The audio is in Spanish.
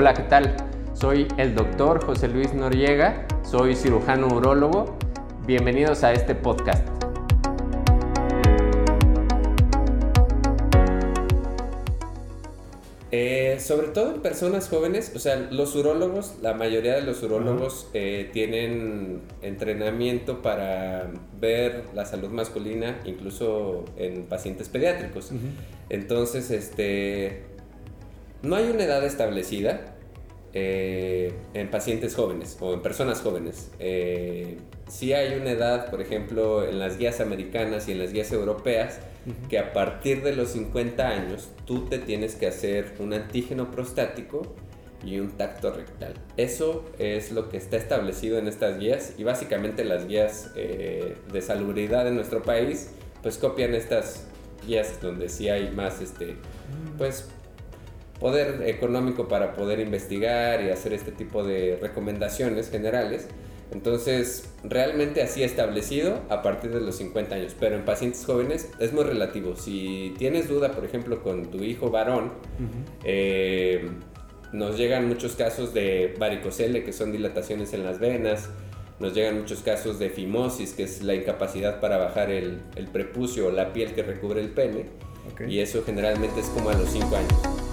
Hola, ¿qué tal? Soy el doctor José Luis Noriega, soy cirujano urólogo. Bienvenidos a este podcast. Eh, sobre todo en personas jóvenes, o sea, los urólogos, la mayoría de los urólogos eh, tienen entrenamiento para ver la salud masculina, incluso en pacientes pediátricos. Entonces, este, no hay una edad establecida eh, en pacientes jóvenes o en personas jóvenes. sí hay una edad, por ejemplo, en las guías americanas y en las guías europeas, que a partir de los 50 años tú te tienes que hacer un antígeno prostático y un tacto rectal. Eso es lo que está establecido en estas guías y básicamente las guías eh, de salubridad en nuestro país pues copian estas guías donde sí hay más este pues poder económico para poder investigar y hacer este tipo de recomendaciones generales. Entonces, realmente así establecido a partir de los 50 años, pero en pacientes jóvenes es muy relativo. Si tienes duda, por ejemplo, con tu hijo varón, eh, nos llegan muchos casos de varicocele, que son dilataciones en las venas, nos llegan muchos casos de fimosis, que es la incapacidad para bajar el, prepucio o la piel que recubre el pene, y eso generalmente es como a los 5 años.